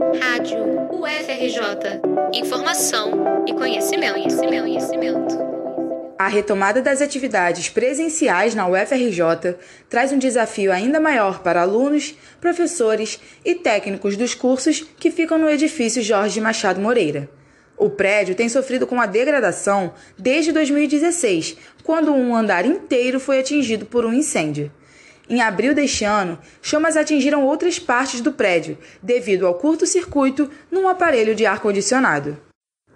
Rádio UFRJ. Informação e conhecimento, conhecimento, conhecimento. A retomada das atividades presenciais na UFRJ traz um desafio ainda maior para alunos, professores e técnicos dos cursos que ficam no edifício Jorge Machado Moreira. O prédio tem sofrido com a degradação desde 2016, quando um andar inteiro foi atingido por um incêndio. Em abril deste ano, chamas atingiram outras partes do prédio, devido ao curto-circuito num aparelho de ar-condicionado.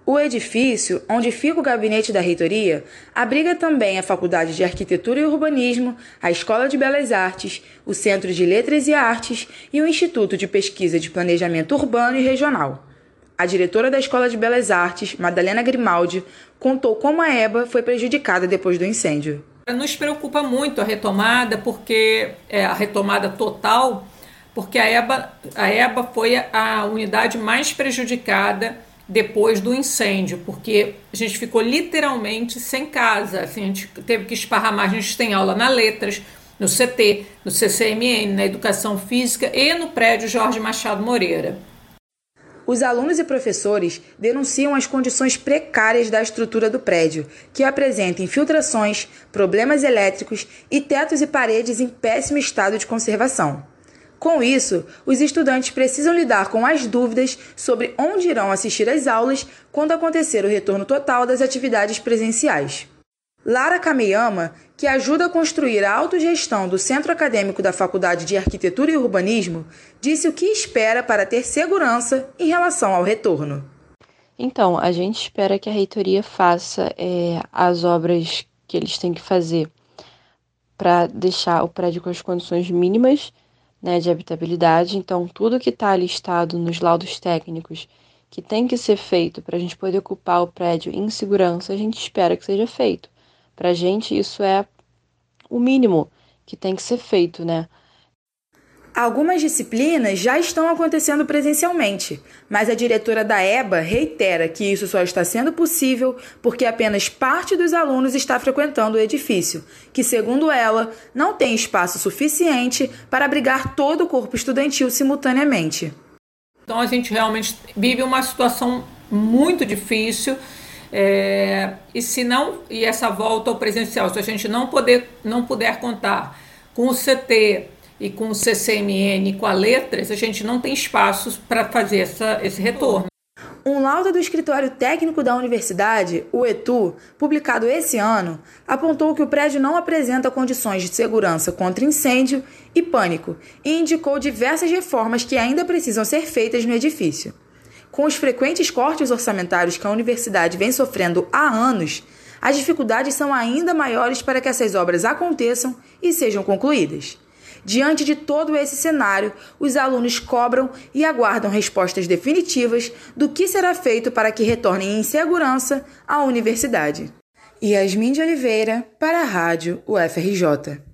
O edifício, onde fica o gabinete da reitoria, abriga também a Faculdade de Arquitetura e Urbanismo, a Escola de Belas Artes, o Centro de Letras e Artes e o Instituto de Pesquisa de Planejamento Urbano e Regional. A diretora da Escola de Belas Artes, Madalena Grimaldi, contou como a EBA foi prejudicada depois do incêndio. Nos preocupa muito a retomada, porque é, a retomada total, porque a EBA, a EBA foi a unidade mais prejudicada depois do incêndio, porque a gente ficou literalmente sem casa. Assim, a gente teve que esparramar, a gente tem aula na Letras, no CT, no CCMN, na Educação Física e no prédio Jorge Machado Moreira. Os alunos e professores denunciam as condições precárias da estrutura do prédio, que apresenta infiltrações, problemas elétricos e tetos e paredes em péssimo estado de conservação. Com isso, os estudantes precisam lidar com as dúvidas sobre onde irão assistir às aulas quando acontecer o retorno total das atividades presenciais. Lara Kameyama, que ajuda a construir a autogestão do Centro Acadêmico da Faculdade de Arquitetura e Urbanismo, disse o que espera para ter segurança em relação ao retorno. Então, a gente espera que a reitoria faça é, as obras que eles têm que fazer para deixar o prédio com as condições mínimas né, de habitabilidade. Então, tudo que está listado nos laudos técnicos que tem que ser feito para a gente poder ocupar o prédio em segurança, a gente espera que seja feito. Para a gente, isso é o mínimo que tem que ser feito, né? Algumas disciplinas já estão acontecendo presencialmente, mas a diretora da EBA reitera que isso só está sendo possível porque apenas parte dos alunos está frequentando o edifício, que, segundo ela, não tem espaço suficiente para abrigar todo o corpo estudantil simultaneamente. Então a gente realmente vive uma situação muito difícil é, e se não, e essa volta ao presencial, se a gente não, poder, não puder contar com o CT e com o CCMN, com a letras, a gente não tem espaços para fazer essa, esse retorno. Um laudo do Escritório Técnico da Universidade, o ETU, publicado esse ano, apontou que o prédio não apresenta condições de segurança contra incêndio e pânico e indicou diversas reformas que ainda precisam ser feitas no edifício. Com os frequentes cortes orçamentários que a universidade vem sofrendo há anos, as dificuldades são ainda maiores para que essas obras aconteçam e sejam concluídas. Diante de todo esse cenário, os alunos cobram e aguardam respostas definitivas do que será feito para que retornem em segurança à universidade. Yasmin de Oliveira, para a Rádio UFRJ.